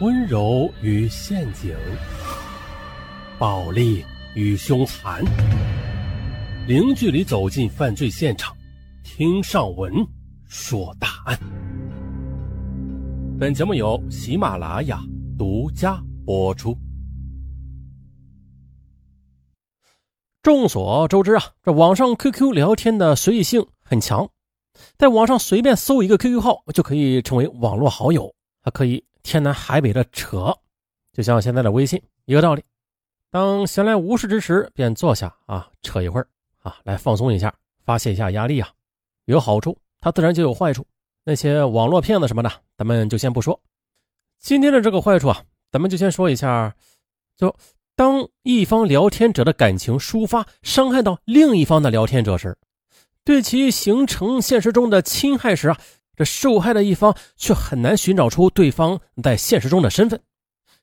温柔与陷阱，暴力与凶残，零距离走进犯罪现场，听上文说大案。本节目由喜马拉雅独家播出。众所周知啊，这网上 QQ 聊天的随意性很强，在网上随便搜一个 QQ 号就可以成为网络好友，还可以。天南海北的扯，就像现在的微信一个道理。当闲来无事之时，便坐下啊，扯一会儿啊，来放松一下，发泄一下压力啊。有好处，它自然就有坏处。那些网络骗子什么的，咱们就先不说。今天的这个坏处啊，咱们就先说一下。就当一方聊天者的感情抒发伤害到另一方的聊天者时，对其形成现实中的侵害时啊。这受害的一方却很难寻找出对方在现实中的身份，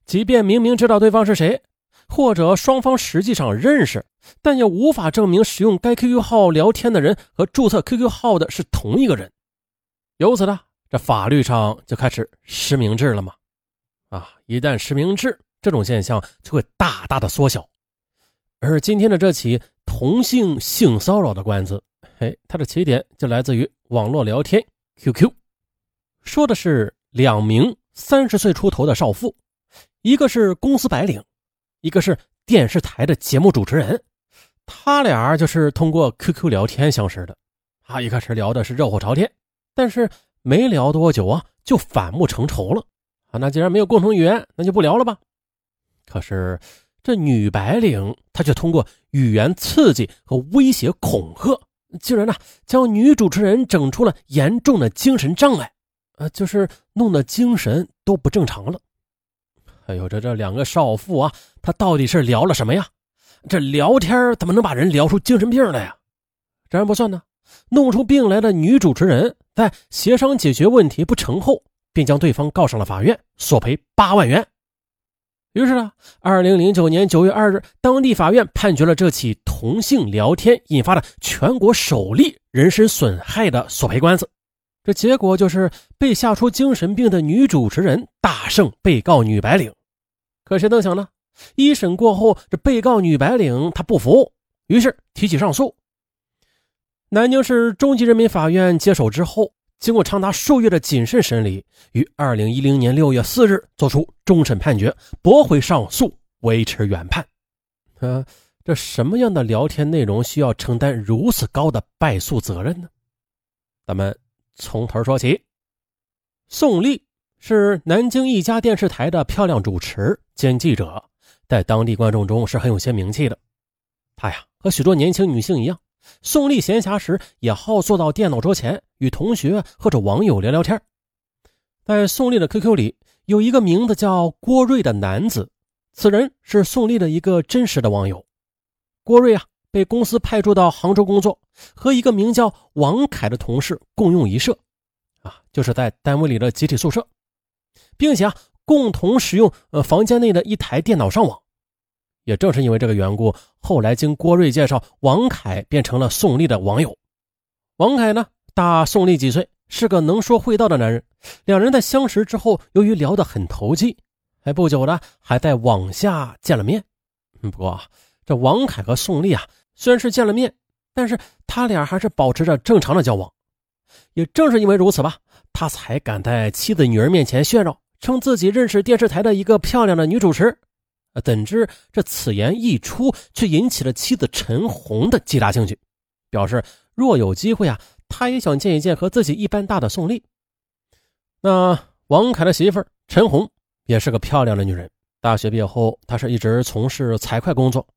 即便明明知道对方是谁，或者双方实际上认识，但也无法证明使用该 QQ 号聊天的人和注册 QQ 号的是同一个人。由此呢，这法律上就开始实名制了嘛？啊，一旦实名制，这种现象就会大大的缩小。而今天的这起同性性骚扰的官司，哎，它的起点就来自于网络聊天。QQ 说的是两名三十岁出头的少妇，一个是公司白领，一个是电视台的节目主持人。他俩就是通过 QQ 聊天相识的。啊，一开始聊的是热火朝天，但是没聊多久啊，就反目成仇了。啊，那既然没有共同语言，那就不聊了吧。可是这女白领她却通过语言刺激和威胁恐吓。竟然呢，将女主持人整出了严重的精神障碍，呃，就是弄得精神都不正常了。哎呦，这这两个少妇啊，她到底是聊了什么呀？这聊天怎么能把人聊出精神病来呀？这还不算呢，弄出病来的女主持人，在协商解决问题不成后，便将对方告上了法院，索赔八万元。于是呢，二零零九年九月二日，当地法院判决了这起同性聊天引发的全国首例人身损害的索赔官司。这结果就是被吓出精神病的女主持人大胜被告女白领。可谁能想呢？一审过后，这被告女白领她不服，于是提起上诉。南京市中级人民法院接手之后。经过长达数月的谨慎审理，于二零一零年六月四日作出终审判决，驳回上诉，维持原判。呃，这什么样的聊天内容需要承担如此高的败诉责任呢？咱们从头说起。宋丽是南京一家电视台的漂亮主持兼记者，在当地观众中是很有些名气的。她呀，和许多年轻女性一样。宋丽闲暇时也好坐到电脑桌前，与同学或者网友聊聊天。在宋丽的 QQ 里，有一个名字叫郭瑞的男子，此人是宋丽的一个真实的网友。郭瑞啊，被公司派驻到杭州工作，和一个名叫王凯的同事共用一舍，啊，就是在单位里的集体宿舍，并且啊，共同使用呃房间内的一台电脑上网。也正是因为这个缘故，后来经郭瑞介绍，王凯变成了宋丽的网友。王凯呢，大宋丽几岁，是个能说会道的男人。两人在相识之后，由于聊得很投机，还不久呢，还在网下见了面。不过，这王凯和宋丽啊，虽然是见了面，但是他俩还是保持着正常的交往。也正是因为如此吧，他才敢在妻子女儿面前炫耀，称自己认识电视台的一个漂亮的女主持。啊怎知这此言一出，却引起了妻子陈红的极大兴趣，表示若有机会啊，他也想见一见和自己一般大的宋丽。那王凯的媳妇陈红也是个漂亮的女人，大学毕业后，她是一直从事财会工作。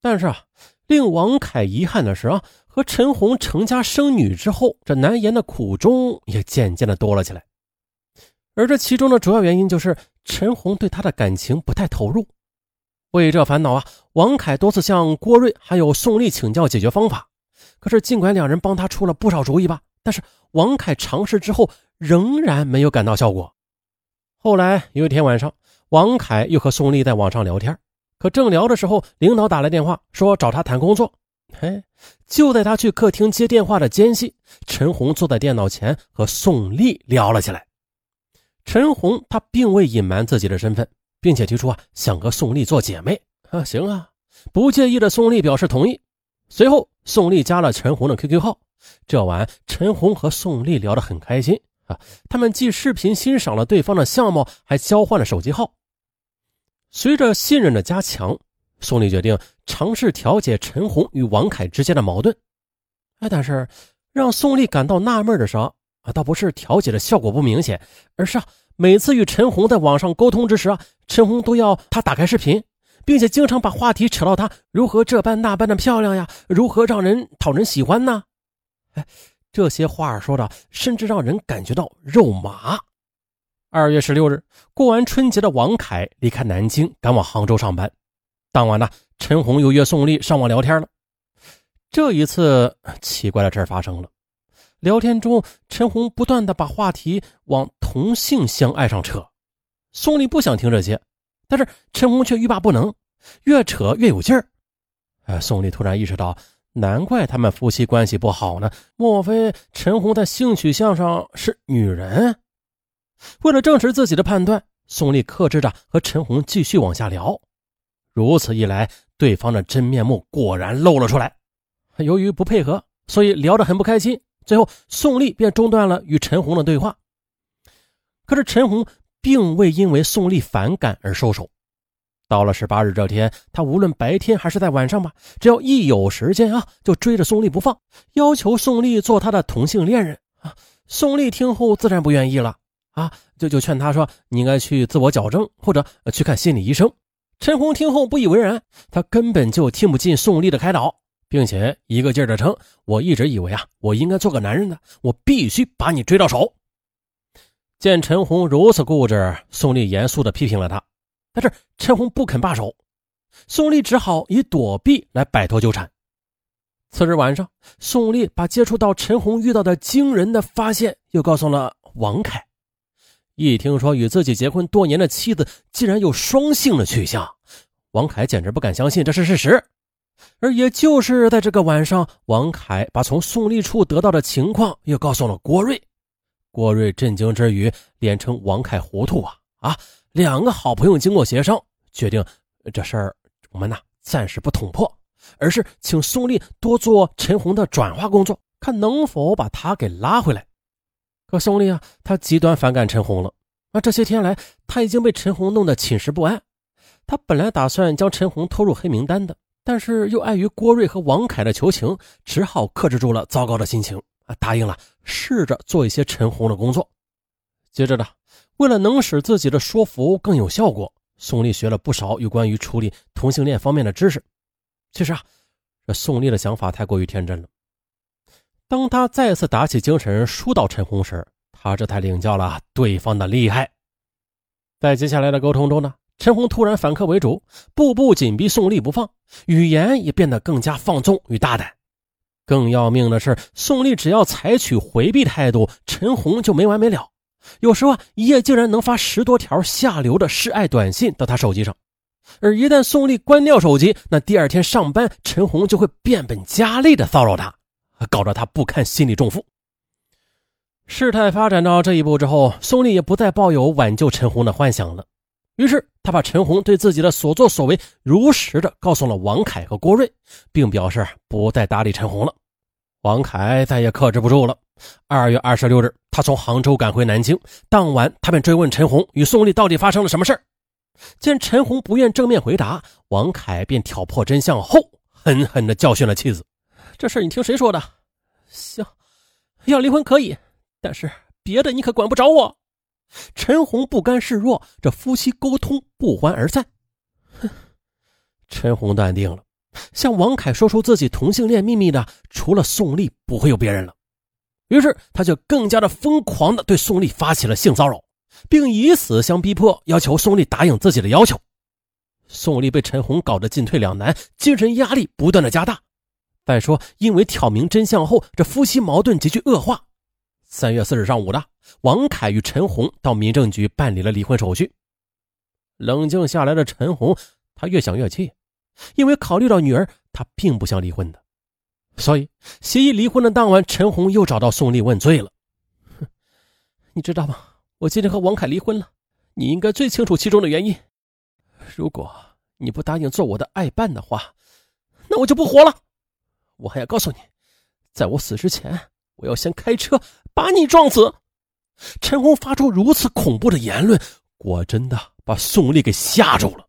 但是啊，令王凯遗憾的是啊，和陈红成家生女之后，这难言的苦衷也渐渐的多了起来。而这其中的主要原因就是陈红对他的感情不太投入。为这烦恼啊，王凯多次向郭瑞还有宋丽请教解决方法。可是，尽管两人帮他出了不少主意吧，但是王凯尝试之后仍然没有感到效果。后来有一天晚上，王凯又和宋丽在网上聊天，可正聊的时候，领导打来电话说找他谈工作。嘿，就在他去客厅接电话的间隙，陈红坐在电脑前和宋丽聊了起来。陈红她并未隐瞒自己的身份，并且提出啊想和宋丽做姐妹啊，行啊，不介意的宋丽表示同意。随后，宋丽加了陈红的 QQ 号。这晚，陈红和宋丽聊得很开心啊，他们既视频欣赏了对方的相貌，还交换了手机号。随着信任的加强，宋丽决定尝试调解陈红与王凯之间的矛盾。哎，但是让宋丽感到纳闷的是啊，倒不是调解的效果不明显，而是啊，每次与陈红在网上沟通之时啊，陈红都要他打开视频，并且经常把话题扯到他如何这般那般的漂亮呀，如何让人讨人喜欢呢？哎，这些话说的，甚至让人感觉到肉麻。二月十六日，过完春节的王凯离开南京，赶往杭州上班。当晚呢，陈红又约宋丽上网聊天了。这一次，奇怪的事发生了。聊天中，陈红不断的把话题往同性相爱上扯。宋丽不想听这些，但是陈红却欲罢不能，越扯越有劲儿。哎，宋丽突然意识到。难怪他们夫妻关系不好呢？莫非陈红在性取向上是女人？为了证实自己的判断，宋丽克制着和陈红继续往下聊。如此一来，对方的真面目果然露了出来。由于不配合，所以聊得很不开心。最后，宋丽便中断了与陈红的对话。可是陈红并未因为宋丽反感而收手。到了十八日这天，他无论白天还是在晚上吧，只要一有时间啊，就追着宋丽不放，要求宋丽做他的同性恋人啊。宋丽听后自然不愿意了啊，就就劝他说：“你应该去自我矫正，或者去看心理医生。”陈红听后不以为然，他根本就听不进宋丽的开导，并且一个劲儿的称：“我一直以为啊，我应该做个男人的，我必须把你追到手。”见陈红如此固执，宋丽严肃地批评了他。但是陈红不肯罢手，宋丽只好以躲避来摆脱纠缠。次日晚上，宋丽把接触到陈红遇到的惊人的发现又告诉了王凯。一听说与自己结婚多年的妻子竟然有双性的取向，王凯简直不敢相信这是事实。而也就是在这个晚上，王凯把从宋丽处得到的情况又告诉了郭瑞。郭瑞震惊之余，连称王凯糊涂啊啊！两个好朋友经过协商，决定这事儿我们呢暂时不捅破，而是请宋丽多做陈红的转化工作，看能否把他给拉回来。可宋丽啊，他极端反感陈红了。那这些天来，他已经被陈红弄得寝食不安。他本来打算将陈红拖入黑名单的，但是又碍于郭瑞和王凯的求情，只好克制住了糟糕的心情啊，答应了试着做一些陈红的工作。接着呢。为了能使自己的说服更有效果，宋丽学了不少有关于处理同性恋方面的知识。其实啊，这宋丽的想法太过于天真了。当他再次打起精神疏导陈红时，他这才领教了对方的厉害。在接下来的沟通中呢，陈红突然反客为主，步步紧逼宋丽不放，语言也变得更加放纵与大胆。更要命的是，宋丽只要采取回避态度，陈红就没完没了。有时候啊，一夜竟然能发十多条下流的示爱短信到他手机上，而一旦宋丽关掉手机，那第二天上班，陈红就会变本加厉的骚扰他，搞得他不堪心理重负。事态发展到这一步之后，宋丽也不再抱有挽救陈红的幻想了，于是他把陈红对自己的所作所为如实的告诉了王凯和郭瑞，并表示不再搭理陈红了。王凯再也克制不住了。二月二十六日，他从杭州赶回南京。当晚，他便追问陈红与宋丽到底发生了什么事见陈红不愿正面回答，王凯便挑破真相后，狠狠地教训了妻子：“这事你听谁说的？行，要离婚可以，但是别的你可管不着我。”陈红不甘示弱，这夫妻沟通不欢而散。哼，陈红淡定了。向王凯说出自己同性恋秘密的，除了宋丽，不会有别人了。于是，他就更加的疯狂的对宋丽发起了性骚扰，并以死相逼迫，要求宋丽答应自己的要求。宋丽被陈红搞得进退两难，精神压力不断的加大。再说，因为挑明真相后，这夫妻矛盾急剧恶化。三月四日上午的，王凯与陈红到民政局办理了离婚手续。冷静下来的陈红，他越想越气。因为考虑到女儿，他并不想离婚的，所以协议离婚的当晚，陈红又找到宋丽问罪了。哼，你知道吗？我今天和王凯离婚了，你应该最清楚其中的原因。如果你不答应做我的爱伴的话，那我就不活了。我还要告诉你，在我死之前，我要先开车把你撞死。陈红发出如此恐怖的言论，果真的把宋丽给吓住了。